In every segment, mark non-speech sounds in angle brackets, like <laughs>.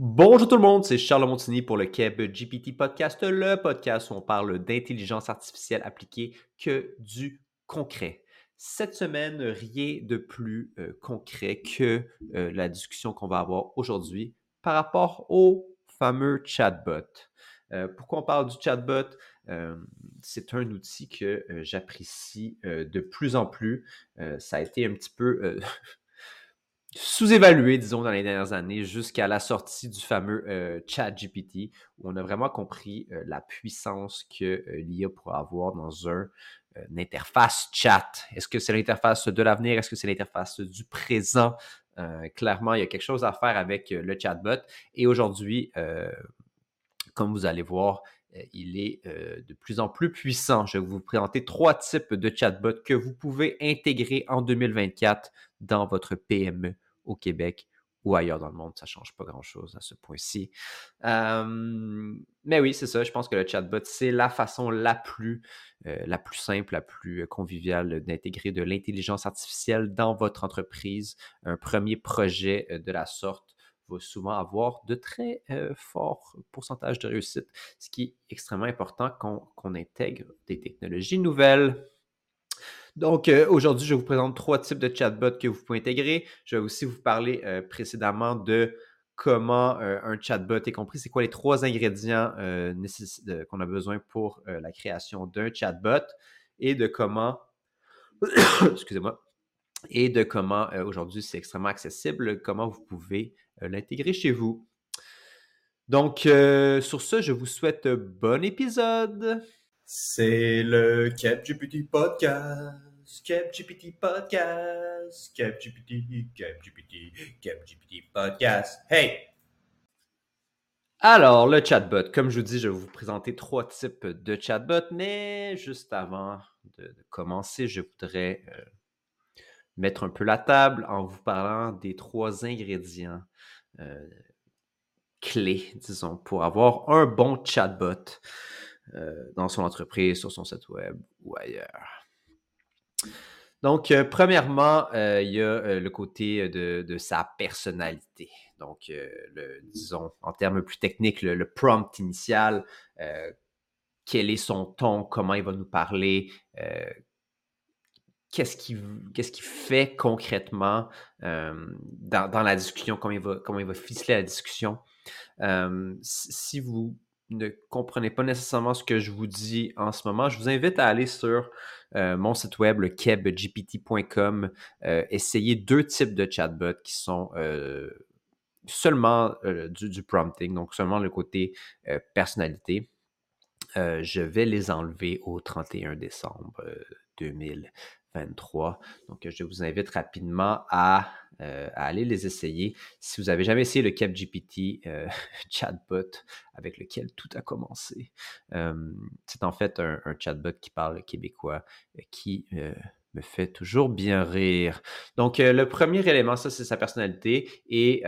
Bonjour tout le monde, c'est Charles Montigny pour le Keb GPT Podcast, le podcast où on parle d'intelligence artificielle appliquée que du concret. Cette semaine, rien de plus euh, concret que euh, la discussion qu'on va avoir aujourd'hui par rapport au fameux chatbot. Euh, pourquoi on parle du chatbot? c'est un outil que j'apprécie de plus en plus. ça a été un petit peu <laughs> sous-évalué, disons, dans les dernières années, jusqu'à la sortie du fameux euh, chat GPT, où on a vraiment compris euh, la puissance que euh, l'IA pourrait avoir dans un, une interface chat. Est-ce que c'est l'interface de l'avenir? Est-ce que c'est l'interface du présent? clairement, il y a quelque chose à faire avec le chatbot. Et aujourd'hui, comme vous allez voir, il est de plus en plus puissant. Je vais vous présenter trois types de chatbots que vous pouvez intégrer en 2024 dans votre PME au Québec ou ailleurs dans le monde. Ça ne change pas grand-chose à ce point-ci. mais oui, c'est ça. Je pense que le chatbot, c'est la façon la plus, euh, la plus simple, la plus conviviale d'intégrer de l'intelligence artificielle dans votre entreprise. Un premier projet euh, de la sorte va souvent avoir de très euh, forts pourcentages de réussite, ce qui est extrêmement important qu'on intègre des technologies nouvelles. Donc, euh, aujourd'hui, je vous présente trois types de chatbots que vous pouvez intégrer. Je vais aussi vous parler euh, précédemment de comment euh, un chatbot est compris, c'est quoi les trois ingrédients qu'on a besoin pour la création d'un chatbot et de comment, <coughs> excusez-moi, et de comment aujourd'hui c'est extrêmement accessible, comment vous pouvez l'intégrer chez vous. Donc, sur ce, je vous souhaite bon épisode. C'est le CapGPT Podcast. CapGPT Podcast. CapGPT, CapGPT, CapGPT Podcast. Hey! Alors, le chatbot. Comme je vous dis, je vais vous présenter trois types de chatbot, mais juste avant de, commencer, je voudrais euh, mettre un peu la table en vous parlant des trois ingrédients euh, clés, disons, pour avoir un bon chatbot. Euh, dans son entreprise, sur son site web ou ailleurs. Donc, euh, premièrement, euh, il y a le côté de, sa personnalité. Donc, disons, en termes plus techniques, le, prompt initial, quel est son ton, comment il va nous parler, qu'est-ce qu'il qui fait concrètement dans, la discussion, comment il, va, comment il va ficeler la discussion. si vous ne comprenez pas nécessairement ce que je vous dis en ce moment, je vous invite à aller sur euh, mon site web, le kebgpt.com, euh, essayer deux types de chatbots qui sont euh, seulement du, prompting, donc seulement le côté personnalité. je vais les enlever au 31 décembre 2023. Donc, je vous invite rapidement à euh, à aller les essayer. Si vous n'avez jamais essayé le CapGPT euh, <laughs> chatbot avec lequel tout a commencé, euh, c'est en fait un, chatbot qui parle québécois, qui me fait toujours bien rire. Donc, le premier élément, ça, c'est sa personnalité et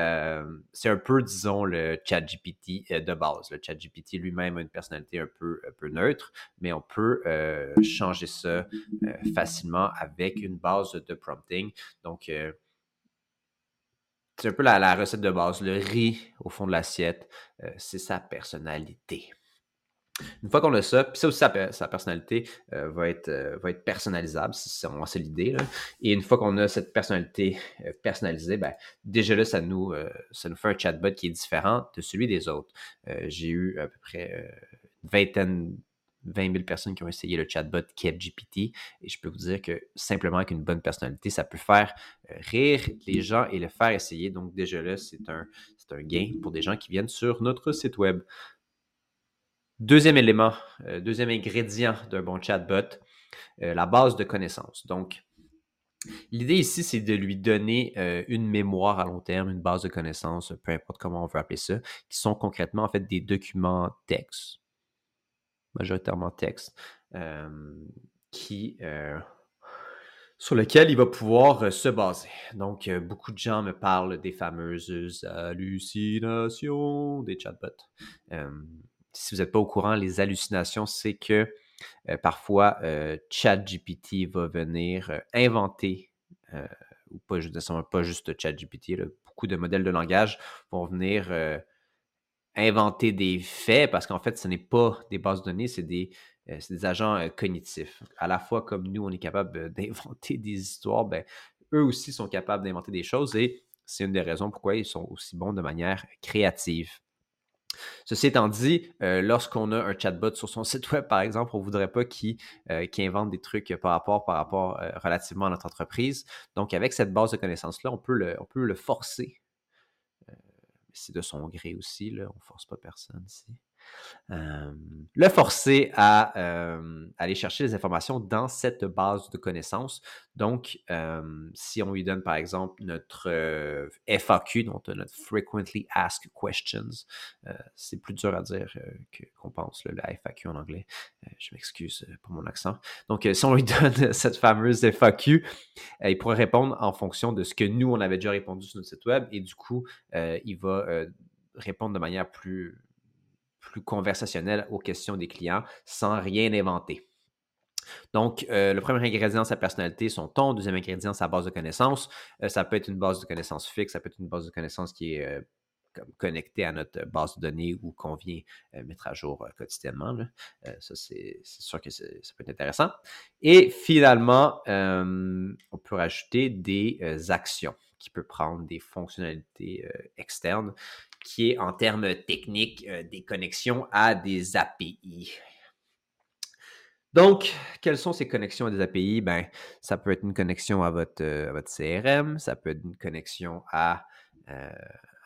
c'est un peu, disons, le ChatGPT de base. Le ChatGPT lui-même a une personnalité un peu, un peu neutre, mais on peut changer ça facilement avec une base de prompting. Donc, c'est un peu la, recette de base. Le riz au fond de l'assiette, euh, c'est sa personnalité. Une fois qu'on a ça, puis ça aussi, sa, personnalité euh, va, être, euh, va être personnalisable, c'est l'idée. Et une fois qu'on a cette personnalité personnalisée, ben, déjà là, ça nous, ça nous fait un chatbot qui est différent de celui des autres. J'ai eu à peu près une vingtaine 20 000 personnes qui ont essayé le chatbot GPT Et je peux vous dire que simplement avec une bonne personnalité, ça peut faire euh, rire les gens et le faire essayer. Donc déjà là, c'est un, un gain pour des gens qui viennent sur notre site web. Deuxième élément, euh, deuxième ingrédient d'un bon chatbot, euh, la base de connaissances. Donc, L'idée ici, c'est de lui donner une mémoire à long terme, une base de connaissances, peu importe comment on veut appeler ça, qui sont concrètement en fait des documents textes majoritairement texte, qui, sur lequel il va pouvoir se baser. Donc, beaucoup de gens me parlent des fameuses hallucinations des chatbots. si vous n'êtes pas au courant, les hallucinations, c'est que parfois, ChatGPT va venir inventer, ou pas, pas juste ChatGPT, beaucoup de modèles de langage vont venir inventer des faits parce qu'en fait, ce n'est pas des bases de données, c'est des, euh, agents euh, cognitifs. À la fois comme nous, on est capable <laughs> d'inventer des histoires, ben, eux aussi sont capables d'inventer des choses et c'est une des raisons pourquoi ils sont aussi bons de manière créative. Ceci étant dit, euh, lorsqu'on a un chatbot sur son <laughs> site web, par exemple, on ne voudrait pas qu'il invente des trucs par rapport, relativement à notre entreprise. Donc, avec cette base de connaissances-là, on peut le forcer. C'est de son gré aussi, là, on force pas personne le forcer à aller chercher les informations dans cette base de connaissances. Donc, si on lui donne par exemple notre FAQ, donc notre Frequently Asked Questions, c'est plus dur à dire qu'on pense, le FAQ en anglais. je m'excuse pour mon accent. Donc, si on lui <laughs> donne cette fameuse FAQ, il pourrait répondre en fonction de ce que nous, on avait déjà répondu sur notre site web et du coup, il va répondre de manière plus plus conversationnel aux questions des clients sans rien inventer. Donc, euh, le premier ingrédient, sa personnalité, son ton. Deuxième ingrédient, sa base de connaissances. Euh, ça peut être une base de connaissances fixe, ça peut être une base de connaissances qui est euh, connectée à notre base de données ou qu'on vient mettre à jour quotidiennement. ça, c'est sûr que ça peut être intéressant. Et finalement, on peut rajouter des actions qui peuvent prendre des fonctionnalités externes qui est en termes techniques euh, des connexions à des API. Donc, quelles sont ces connexions à des API? Ben, ça peut être une connexion à votre, euh, votre CRM, ça peut être une connexion à, euh,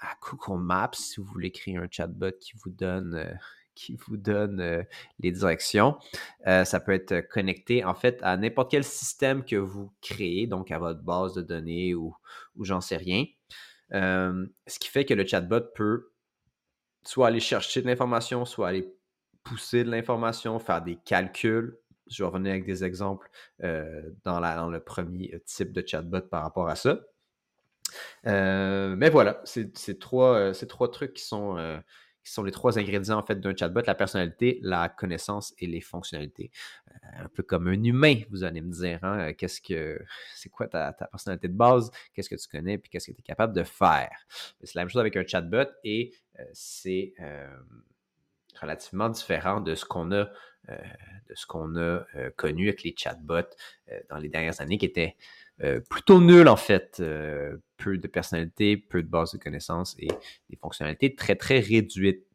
à, Google Maps si vous voulez créer un chatbot qui vous donne, <laughs> qui vous donne les directions. ça peut être connecté en fait à n'importe quel système que vous créez, donc à votre base de données ou, ou j'en sais rien ce qui fait que le chatbot peut soit aller chercher de l'information, soit aller pousser de l'information, faire des calculs. Je vais revenir avec des exemples dans, la, dans, le premier type de chatbot par rapport à ça. mais voilà, c'est trois trucs qui sont qui sont les trois ingrédients en fait d'un chatbot, la personnalité, la connaissance et les fonctionnalités. Euh, un peu comme un humain, vous allez me dire, hein, qu'est-ce que c'est quoi ta, personnalité de base, qu'est-ce que tu connais, puis qu'est-ce que tu es capable de faire? C'est la même chose avec un chatbot et euh, c'est euh, relativement différent de ce qu'on a, de ce qu'on a connu avec les chatbots dans les dernières années qui étaient euh, plutôt nul en fait. Euh, peu de personnalité, peu de base de connaissances et des fonctionnalités très très réduites.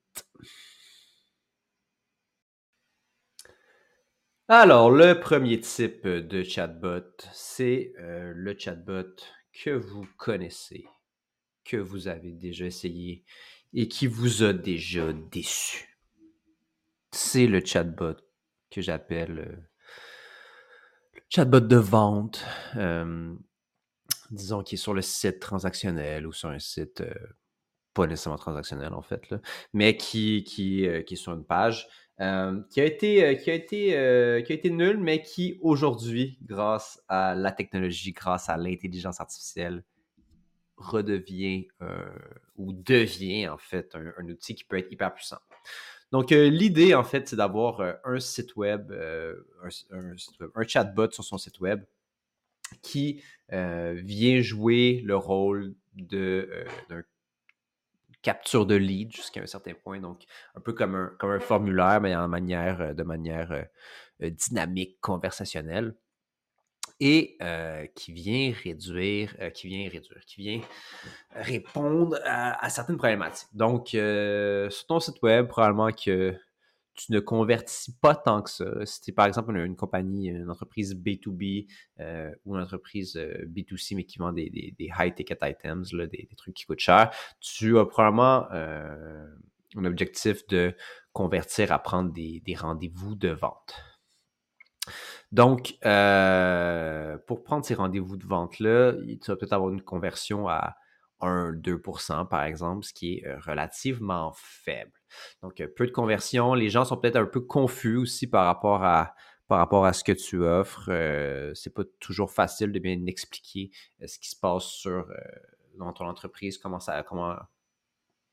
Alors, le premier type de chatbot, c'est euh, le chatbot que vous connaissez, que vous avez déjà essayé et qui vous a déjà déçu. C'est le chatbot que j'appelle chatbot de vente, euh, disons, qui est sur le site transactionnel ou sur un site euh, pas nécessairement transactionnel en fait, mais euh, qui, est sur une page, qui a été, été nul, mais qui aujourd'hui, grâce à la technologie, grâce à l'intelligence artificielle, redevient ou devient en fait un, outil qui peut être hyper puissant. Donc, euh, l'idée, en fait, c'est d'avoir euh, un, site web, euh, un, chatbot sur son site web qui vient jouer le rôle de capture de lead jusqu'à un certain point. Donc, un peu comme un, comme un formulaire, mais en manière, de manière dynamique, conversationnelle et qui vient réduire, qui vient réduire, qui vient répondre à, certaines problématiques. Donc, sur ton site web, probablement que tu ne convertis pas tant que ça. Si tu es par exemple une, compagnie, une entreprise B2B ou une entreprise B2C, mais qui vend des, high-ticket items, des, trucs qui coûtent cher, tu as probablement un objectif de convertir à prendre des rendez-vous de vente. Donc, euh, pour prendre ces rendez-vous de vente-là, tu vas peut-être avoir une conversion à 1-2% par exemple, ce qui est euh, relativement faible. Donc, euh, peu de conversion. Les gens sont peut-être un peu confus aussi par rapport à, par rapport à ce que tu offres. Euh, c'est pas toujours facile de bien expliquer ce qui se passe sur, dans ton entreprise, comment ça, comment,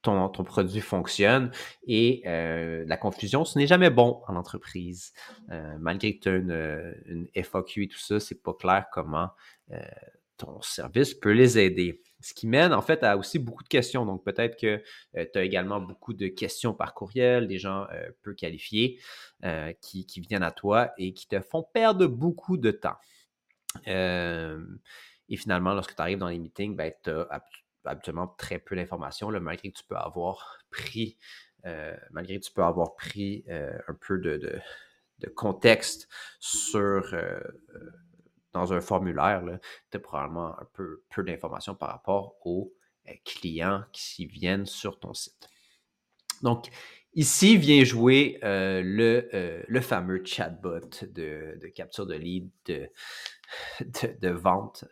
ton, produit fonctionne. Et euh, la confusion, ce n'est jamais bon en entreprise. Euh, malgré que tu as une, FAQ et tout ça, c'est pas clair comment euh, ton service peut les aider. Ce qui mène en fait à aussi beaucoup de questions. Donc peut-être que tu as également beaucoup de questions par courriel, des gens peu qualifiés qui, viennent à toi et qui te font perdre beaucoup de temps. et finalement, lorsque tu arrives dans les meetings, ben, tu as habituellement très peu d'informations, malgré que tu peux avoir pris, malgré que tu peux avoir pris un peu de, contexte sur dans un formulaire, tu as probablement un peu, peu d'informations par rapport aux clients qui viennent sur ton site. Donc, ici vient jouer euh, le, le, fameux chatbot de, de, capture de lead, <laughs> de, de, vente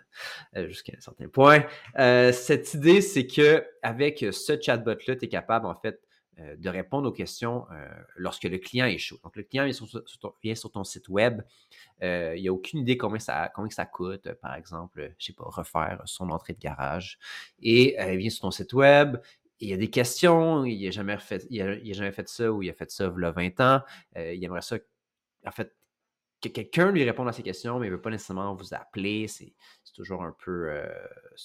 euh, jusqu'à un certain point. Euh, cette idée, c'est que avec ce chatbot-là, tu es capable, en fait, de répondre aux questions lorsque le client est chaud. Donc, le client vient sur, ton, site web. il n'y a aucune idée combien ça, combien ça coûte, par exemple, je ne sais pas, refaire son entrée de garage. Et il vient sur ton site web, il y a des questions, il n'a jamais, fait, il jamais fait ça ou il a fait ça il y a 20 ans. il aimerait ça, en fait, que quelqu'un lui réponde à ces questions, mais il ne veut pas nécessairement vous appeler. C'est toujours, un peu,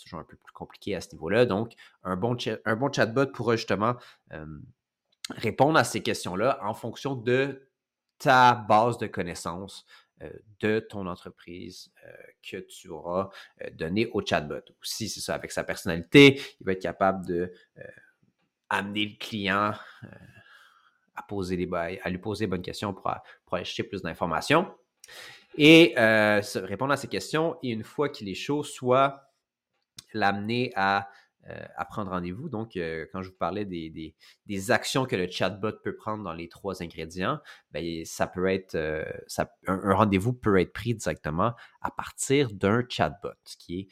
toujours un peu plus compliqué à ce niveau-là. Donc, un bon, un bon chatbot pourra justement répondre à ces questions-là en fonction de ta base de connaissances de ton entreprise que tu auras donné au chatbot. Aussi, c'est ça, avec sa personnalité, il va être capable de amener le client à, poser les, à lui poser les bonnes questions pour, pour aller chercher plus d'informations. Et répondre à ces questions, et une fois qu'il est chaud, soit l'amener à euh, à prendre rendez-vous. Donc, euh, quand je vous parlais des, actions que le chatbot peut prendre dans les trois ingrédients, ben, ça peut être, euh, un, rendez-vous peut être pris directement à partir d'un chatbot, ce qui est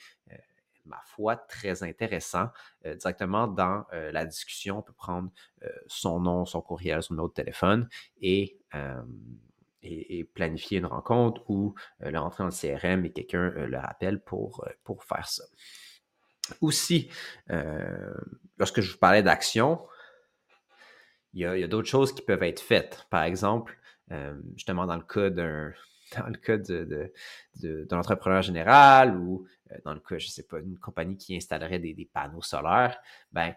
ma foi, très intéressant. directement dans la discussion, on peut prendre son nom, son courriel, son numéro de téléphone et, planifier une rencontre ou le rentrer dans le CRM et quelqu'un le rappelle pour, faire ça. Aussi, euh, lorsque je vous parlais d'action, il y a, d'autres choses qui peuvent être faites. Par exemple, euh, justement dans le cas d'un <laughs> dans le cas de, d'un entrepreneur général ou euh, dans le cas, je ne sais pas, d'une compagnie qui installerait des, panneaux solaires, ben,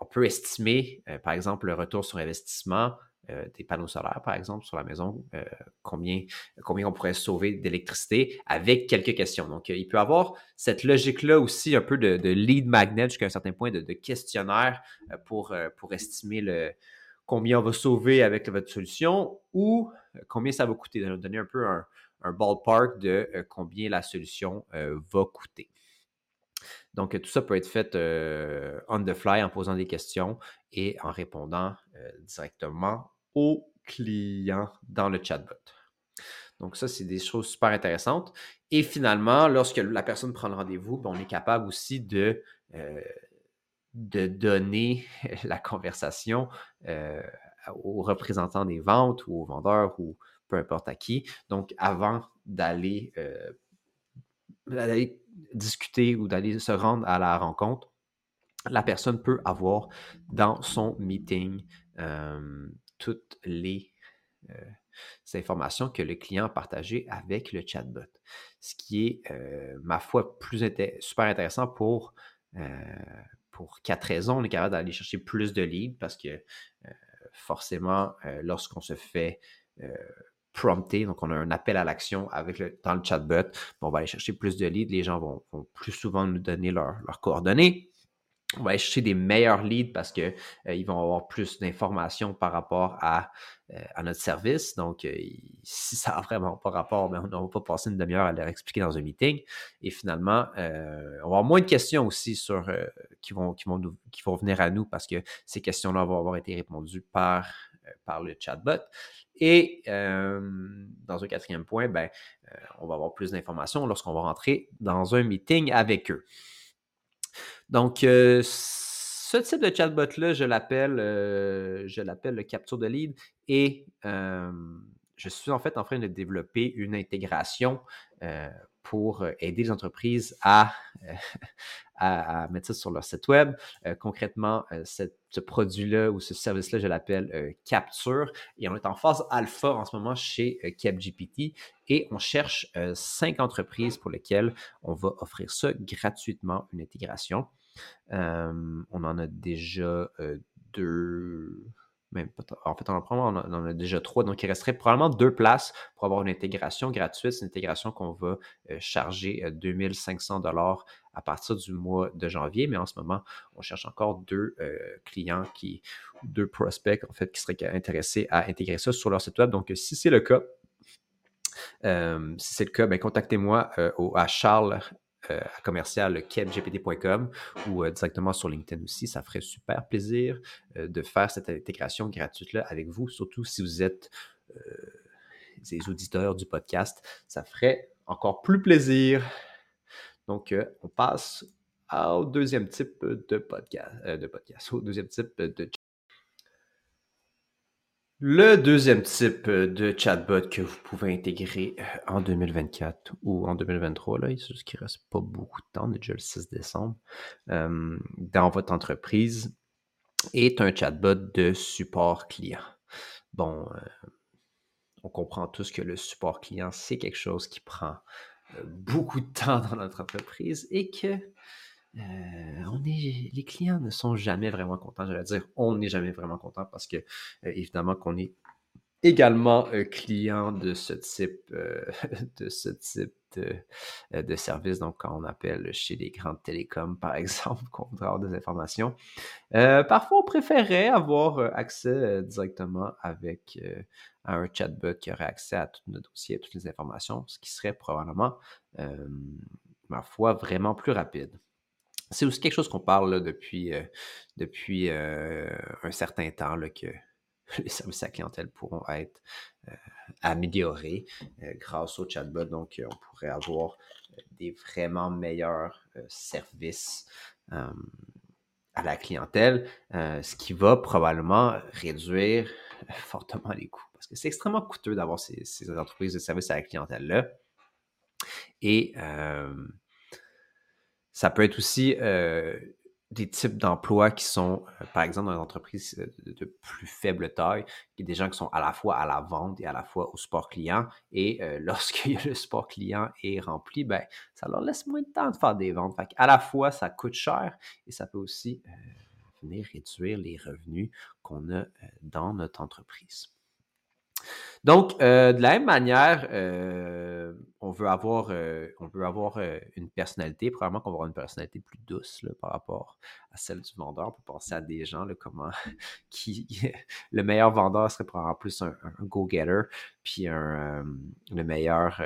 on peut estimer, par exemple, le retour sur investissement euh, des panneaux solaires, par exemple, sur la maison, euh, combien, combien on pourrait sauver d'électricité avec quelques questions. Donc, euh, il peut avoir cette logique-là aussi, un peu de, lead magnet jusqu'à un certain point, de, questionnaire pour, pour estimer le, combien on va sauver avec votre solution ou combien ça va coûter, de donner un peu un, un ballpark de combien la solution va coûter. Donc, tout ça peut être fait on the fly en posant des questions et en répondant directement au client dans le chatbot. Donc, ça, c'est des choses super intéressantes. Et finalement, lorsque la personne prend le rendez-vous, ben, on est capable aussi de, euh, de donner <laughs> la conversation euh, aux représentants des ventes ou aux vendeurs ou peu importe à qui. Donc, avant d'aller euh, discuter ou d'aller se rendre à la rencontre, la personne peut avoir dans son meeting toutes les euh, informations que le client a partagées avec le chatbot. Ce qui est, euh, ma foi, plus super intéressant pour, euh, pour quatre raisons. On est capable d'aller chercher plus de leads parce que forcément, lorsqu'on se fait prompter, donc on a un appel à l'action avec dans le chatbot, on va aller chercher plus de leads. Les gens vont, plus souvent nous donner leurs coordonnées on va aller chercher des meilleurs leads parce qu'ils euh, vont avoir plus d'informations par rapport à, euh, notre service. Donc, euh, <laughs> si ça n'a vraiment pas rapport, ben, on ne va pas passer une demi-heure à leur expliquer dans un meeting. Et finalement, on va avoir moins de questions aussi sur, qui, vont, qui, vont qui vont venir à nous parce que ces questions-là vont avoir été répondues par, par le chatbot. Et dans un quatrième point, ben, on va avoir plus d'informations lorsqu'on va rentrer dans un meeting avec eux. Donc, euh, ce type de chatbot-là, je l'appelle, euh, je l'appelle le capture de lead et je suis en fait en train de développer une intégration pour aider les entreprises <laughs> à, à, mettre ça sur leur site web. concrètement, ce produit-là ou ce service-là, je l'appelle Capture. Et on est en phase alpha en ce moment chez CapGPT et on cherche cinq entreprises pour lesquelles on va offrir ça gratuitement, une intégration. on en a déjà deux en fait, on en, a déjà trois. Donc, il resterait probablement deux places pour avoir une intégration gratuite. C'est une intégration qu'on va euh, charger 2500 euh, dollars à partir du mois de janvier. Mais en ce moment, on cherche encore deux euh, clients qui, deux prospects, en fait, qui seraient intéressés à intégrer ça sur leur site web. Donc, si c'est le cas, si c'est le cas, ben, contactez-moi à Charles euh, commercial ou euh, directement sur LinkedIn aussi. Ça ferait super plaisir euh, de faire cette intégration gratuite-là avec vous, surtout si vous êtes des auditeurs du podcast. Ça ferait encore plus plaisir. Donc, on passe au deuxième type de podcast, de podcast, au deuxième type de le deuxième type euh, de chatbot que vous pouvez intégrer euh, en 2024 ou en 2023, là, c'est juste qu'il ne reste pas beaucoup de temps, on est déjà le 6 décembre, euh, dans votre entreprise, est un chatbot de support client. Bon, on comprend tous que le support client, c'est quelque chose qui prend beaucoup de temps dans notre entreprise et que euh, on est, les clients ne sont jamais vraiment contents. J'allais dire, on n'est jamais vraiment content parce que, euh, évidemment, qu'on est également euh, client de ce type, <laughs> de ce type de, service. Donc, quand on appelle chez les grandes télécoms, par <laughs> exemple, qu'on avoir des informations, parfois on préférerait avoir accès directement avec un chatbot qui aurait accès à tous nos dossiers, à toutes les informations, ce qui serait probablement, ma foi, vraiment plus rapide. C'est aussi quelque chose qu'on parle depuis, euh, euh, un certain temps, que <laughs> les services à la clientèle pourront être euh, améliorés grâce au chatbot. Donc, on pourrait avoir des vraiment meilleurs services à la clientèle, ce qui va probablement réduire <laughs> fortement les coûts. Parce que c'est extrêmement coûteux d'avoir ces, ces, entreprises de services à la clientèle-là. Et ça peut être aussi des types d'emplois qui sont, par exemple, dans les entreprises de, plus faible taille, des gens qui sont à la fois à la vente et à la fois au support client. Et <laughs> lorsque le support client est rempli, ben, ça leur laisse moins de temps de faire des ventes. à la fois, ça coûte cher et ça peut aussi venir réduire les revenus qu'on a dans notre entreprise. Donc, euh, de la même manière, euh, on veut avoir, euh, on veut avoir une personnalité, probablement qu'on va avoir une personnalité plus douce par rapport à celle du vendeur. On peut penser à des gens, comment <laughs> qui <laughs> le meilleur vendeur serait probablement plus un, go-getter, puis le meilleur,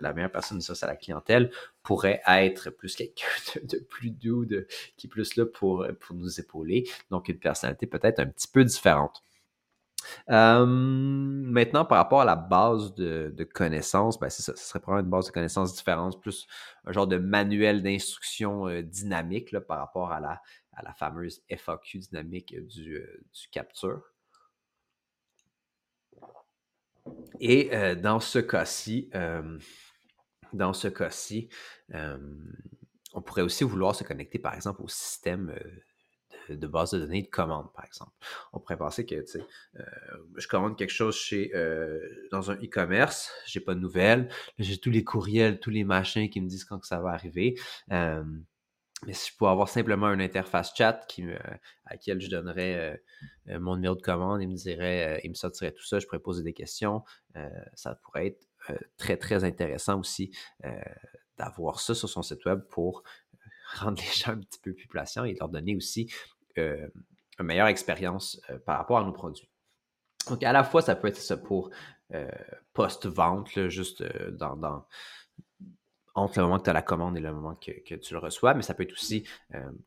la meilleure personne de ça, à la clientèle pourrait être plus quelqu'un <laughs> de, plus doux, de, qui est plus là pour, pour nous épauler. Donc, une personnalité peut-être un petit peu différente maintenant, par rapport à la base de, connaissances, ben ça, serait probablement une base de connaissances différente, plus un genre de manuel d'instruction dynamique par rapport à la, à la fameuse FAQ dynamique du, capture. Et dans ce cas-ci, dans ce cas-ci, on pourrait aussi vouloir se connecter, par exemple, au système de base de données de commande, par exemple. On pourrait penser que, euh, je commande quelque chose chez, euh, dans un e-commerce, j'ai pas de nouvelles, j'ai tous les courriels, tous les machins qui me disent quand que ça va arriver. Euh, mais si je pouvais avoir simplement une interface chat qui à laquelle je donnerais mon numéro de commande, il me dirait, il me sortirait tout ça, je pourrais poser des questions, ça pourrait être très, très intéressant aussi d'avoir ça sur son site web pour <laughs> rendre les gens un petit peu plus patients et leur donner aussi euh, une meilleure expérience euh, par rapport à nos produits. Donc, à la fois, ça peut être ça pour euh, post-vente, juste dans, entre le moment que tu as la commande et le moment que, tu le reçois, mais ça peut être aussi,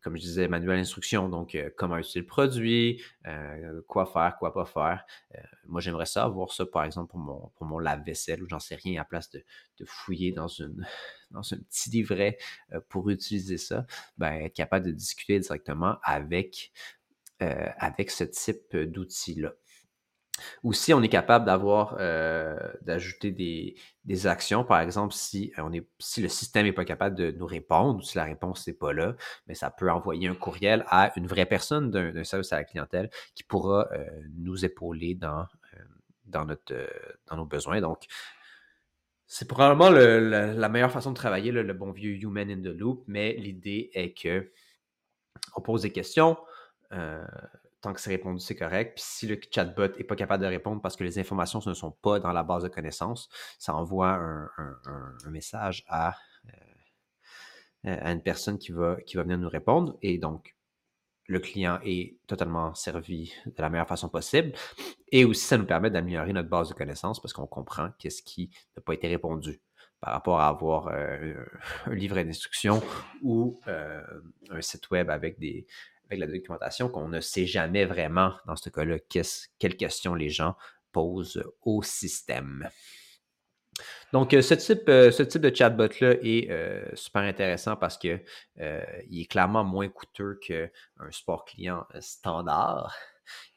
comme je disais, manuel d'instruction, donc comment utiliser le produit, quoi faire, quoi pas faire. moi, j'aimerais ça, avoir ça, par exemple, pour mon, pour mon lave-vaisselle, ou j'en sais rien, à place de, de, fouiller dans, une, <laughs> dans un petit livret pour utiliser ça, ben, être capable de discuter directement avec, avec ce type d'outil-là. Aussi, on est capable d'avoir, euh, d'ajouter des, des, actions. Par exemple, si, on est, si le système n'est pas capable de nous répondre ou si la réponse n'est pas là, mais ça peut envoyer un courriel à une vraie personne d'un service à la clientèle qui pourra euh, nous épauler dans, euh, dans, notre, dans nos besoins. Donc, c'est probablement la, meilleure façon de travailler, le bon vieux human in the loop, mais l'idée est que on pose des questions. Euh, tant que c'est répondu, c'est correct. Puis si le chatbot n'est pas capable de répondre parce que les informations ne sont pas dans la base de connaissances, ça envoie un, message à, euh, à, une personne qui va, qui va venir nous répondre. Et donc, le client est totalement servi de la meilleure façon possible. Et aussi, ça nous permet d'améliorer notre base de connaissances parce qu'on comprend qu'est-ce qui n'a pas été répondu par rapport à avoir euh, un livret d'instructions ou euh, un site web avec des, avec la documentation qu'on ne sait jamais vraiment, dans ce cas-là, quelles questions les gens posent au système. Donc, euh, ce type, euh, ce type de chatbot-là est euh, super intéressant parce qu'il est clairement moins coûteux qu'un support client standard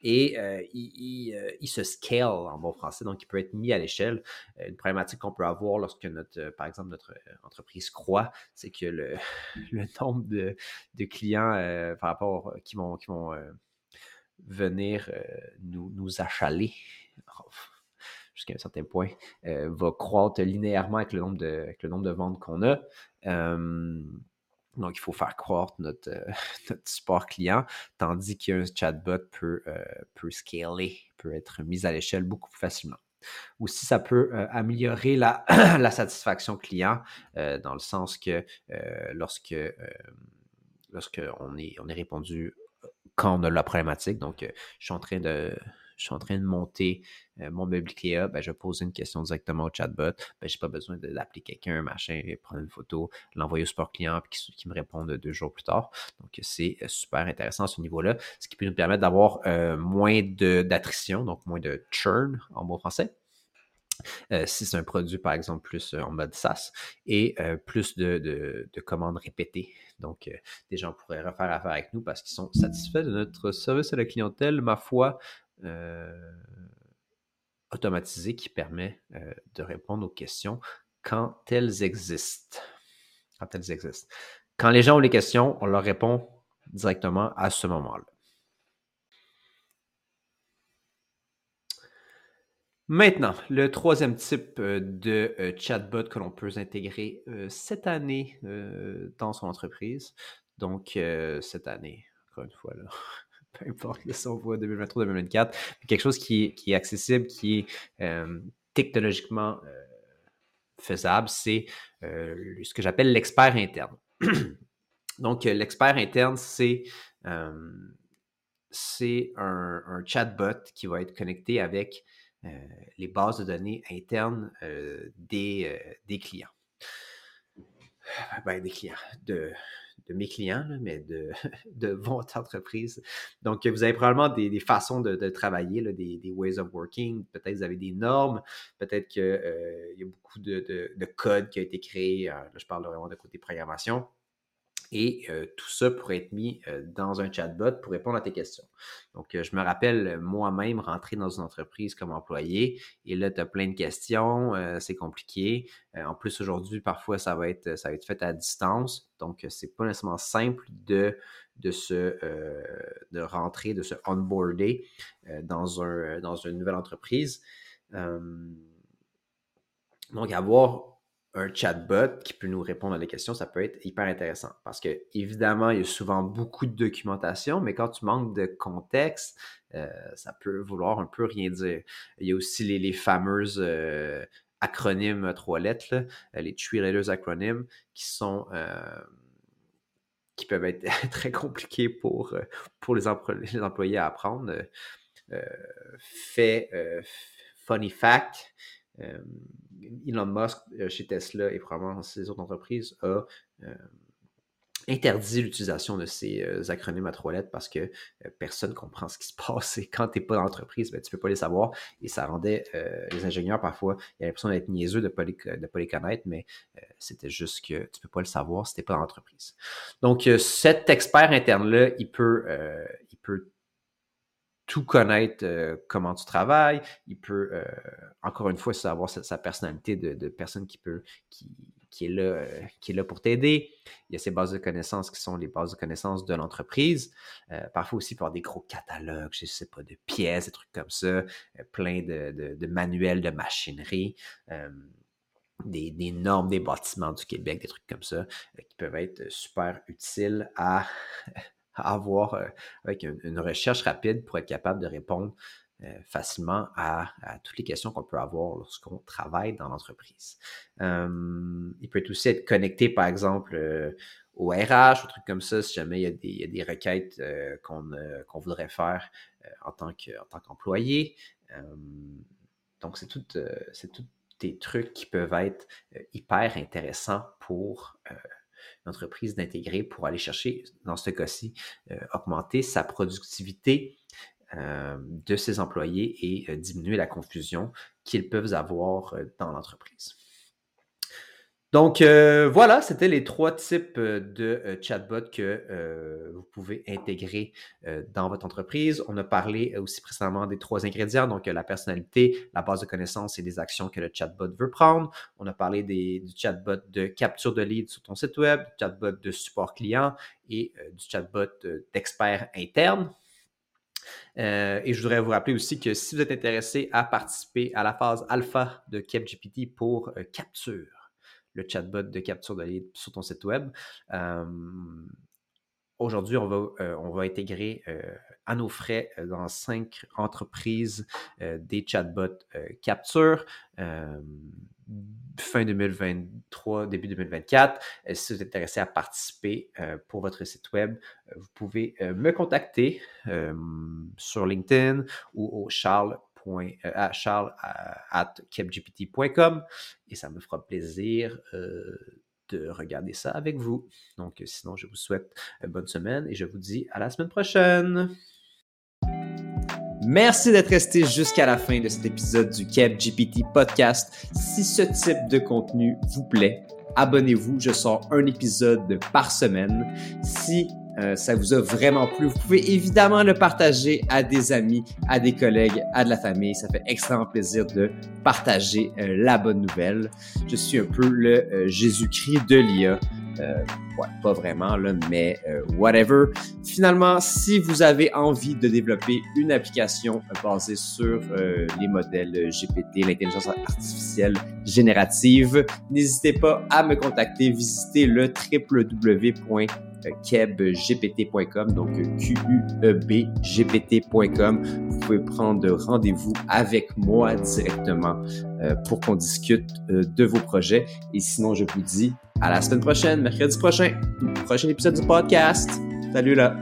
et euh, euh, il, se scale en bon français, donc il peut être mis à l'échelle. Euh, une problématique qu'on peut avoir lorsque notre, par exemple, notre entreprise croît, c'est que le, <laughs> nombre de, clients par rapport qui vont, qui vont venir nous, nous achaler <laughs> jusqu'à un certain point, va croître linéairement avec le nombre de, avec le nombre de ventes qu'on a. Donc, il faut faire croître notre, euh, <laughs> notre support client, tandis qu'un chatbot peut, euh, peut scaler, peut être mis à l'échelle beaucoup plus facilement. Aussi, ça peut euh, améliorer la, <clears throat> la, satisfaction client dans le sens que lorsque, lorsque on, est, on est répondu quand on a la problématique, donc je suis en train de, je suis en train de monter euh, mon meuble ben, je pose une question directement au chatbot. Ben, je n'ai pas besoin d'appeler quelqu'un, machin, prendre une photo, l'envoyer au support client, puis qui, me répondent deux jours plus tard. Donc, c'est euh, super intéressant à ce niveau-là, ce qui peut nous permettre d'avoir euh, moins d'attrition, donc moins de churn en bon français. si c'est un produit, par exemple, plus en mode SaaS, et plus de, commandes répétées. Donc, des gens pourraient refaire affaire avec nous parce qu'ils sont satisfaits de notre service à la clientèle, ma foi, automatisé qui permet euh, de répondre aux questions quand elles existent. Quand elles existent. Quand les gens ont les questions, on leur répond directement à ce moment-là. Maintenant, le troisième type euh, de chatbot que l'on peut intégrer cette année dans son entreprise. Donc, cette année, encore une fois, là, peu importe si on voit 2023-2024, quelque chose qui est, accessible, qui est euh, technologiquement euh, faisable, c'est euh, ce que j'appelle l'expert interne. <clears throat> Donc, l'expert interne, c'est c'est un, chatbot qui va être connecté avec les bases de données internes des, des clients. Ben, des clients, de, de mes clients, mais de, <laughs> de votre entreprise. Donc, vous avez probablement des, façons de, travailler, des, ways of working. Peut-être vous avez des normes. Peut-être qu'il euh, y a beaucoup de, code qui a été créé. Euh, là, je parle vraiment de côté programmation. Et euh, tout ça pourrait être mis euh, dans un chatbot pour répondre à tes questions. Donc, je me rappelle moi-même rentrer dans une entreprise comme employé et là, tu as plein de questions, c'est compliqué. en plus, aujourd'hui, parfois, ça va, être, ça va être fait à distance. Donc, c'est pas nécessairement simple de, de, se, de rentrer, de se onboarder dans, un, dans une nouvelle entreprise. donc, avoir un chatbot qui peut nous répondre à des questions, ça peut être hyper intéressant parce que, évidemment, il y a souvent beaucoup de documentation, mais quand tu manques de contexte, euh, ça peut vouloir un peu rien dire. Il y a aussi les, fameuses euh, acronymes à trois lettres, euh, les letters acronymes, qui sont. qui peuvent être <laughs> très compliqués pour, pour les, les employés à apprendre. fait, funny fact, euh, Elon Musk, euh, chez Tesla et probablement dans ses autres entreprises, a euh, interdit l'utilisation de ces acronymes à trois lettres parce que personne ne comprend <laughs> ce qui se passe. Et quand tu n'es pas dans l'entreprise, ben, tu ne peux pas les savoir. Et ça rendait les ingénieurs parfois, il y a l'impression d'être niaiseux de ne pas, pas, les connaître, mais c'était juste que tu ne peux pas le savoir si tu n'es pas dans l'entreprise. Donc, cet expert interne-là, il peut, il peut tout connaître euh, comment tu travailles. Il peut, euh, encore une fois, savoir sa, personnalité de, personne qui peut, qui, qui est là, euh, qui est là pour t'aider. Il y a ces bases de connaissances qui sont les bases de connaissances de l'entreprise. Parfois aussi pour des gros catalogues, je ne sais pas, de pièces, des trucs comme ça, plein de, de, de, manuels de machinerie. Des, des, normes des bâtiments du Québec, des trucs comme ça, qui peuvent être super utiles à, <laughs> avoir avec une, recherche rapide pour être capable de répondre euh, facilement à, toutes les questions qu'on peut avoir lorsqu'on travaille dans l'entreprise. Euh, il peut aussi être connecté, par exemple, euh, au RH, ou trucs comme ça, si jamais il y a des, requêtes euh, qu'on voudrait faire euh, en tant qu'employé. donc, c'est tout, c'est tout des trucs qui peuvent être hyper intéressants pour une entreprise d'intégrer pour aller chercher, dans ce cas-ci, augmenter sa productivité euh, de ses employés et euh, diminuer la confusion qu'ils peuvent avoir euh, dans l'entreprise. Donc euh, voilà, c'était les trois types de euh, chatbots que euh, vous pouvez intégrer dans votre entreprise. On a parlé aussi précédemment des trois ingrédients, donc la personnalité, la base de connaissances et les actions que le chatbot veut prendre. On a parlé des, du chatbot de capture de leads sur ton site web, du chatbot de support client et du chatbot d'expert interne. Euh, et je voudrais vous rappeler aussi que si vous êtes intéressé à participer à la phase alpha de CapGPT pour euh, Capture, le chatbot de capture de lead sur ton site web, euh, aujourd'hui, on, va, euh, intégrer euh, à nos frais dans cinq entreprises des chatbots Capture fin 2023, début 2024. Euh, si vous êtes intéressé à participer euh, pour votre site web, euh, vous pouvez me contacter sur LinkedIn ou au charles à charles at kepgpt.com et ça me fera plaisir de regarder ça avec vous. Donc, sinon, je vous souhaite une bonne semaine et je vous dis à la semaine prochaine. Merci d'être resté jusqu'à la fin de cet épisode du Keb GPT Podcast. Si ce type de contenu vous plaît, abonnez-vous. Je sors un épisode par semaine. Si euh, ça vous a vraiment plu, vous pouvez évidemment le partager à des amis, à des collègues, à de la famille. Ça fait extrêmement plaisir de partager euh, la bonne nouvelle. Je suis un peu le euh, Jésus-Christ de l'IA. Euh, ouais, pas vraiment, là, mais euh, whatever. Finalement, si vous avez envie de développer une application basée sur les modèles GPT, l'intelligence artificielle générative, n'hésitez pas à me contacter. Visitez le www.kebgpt.com, donc Q-U-E-B-G-P-T.com. Vous pouvez prendre rendez-vous avec moi directement euh, pour qu'on discute euh, de vos projets. Et sinon, je vous dis à la semaine prochaine, mercredi prochain, prochain épisode du podcast. Salut là!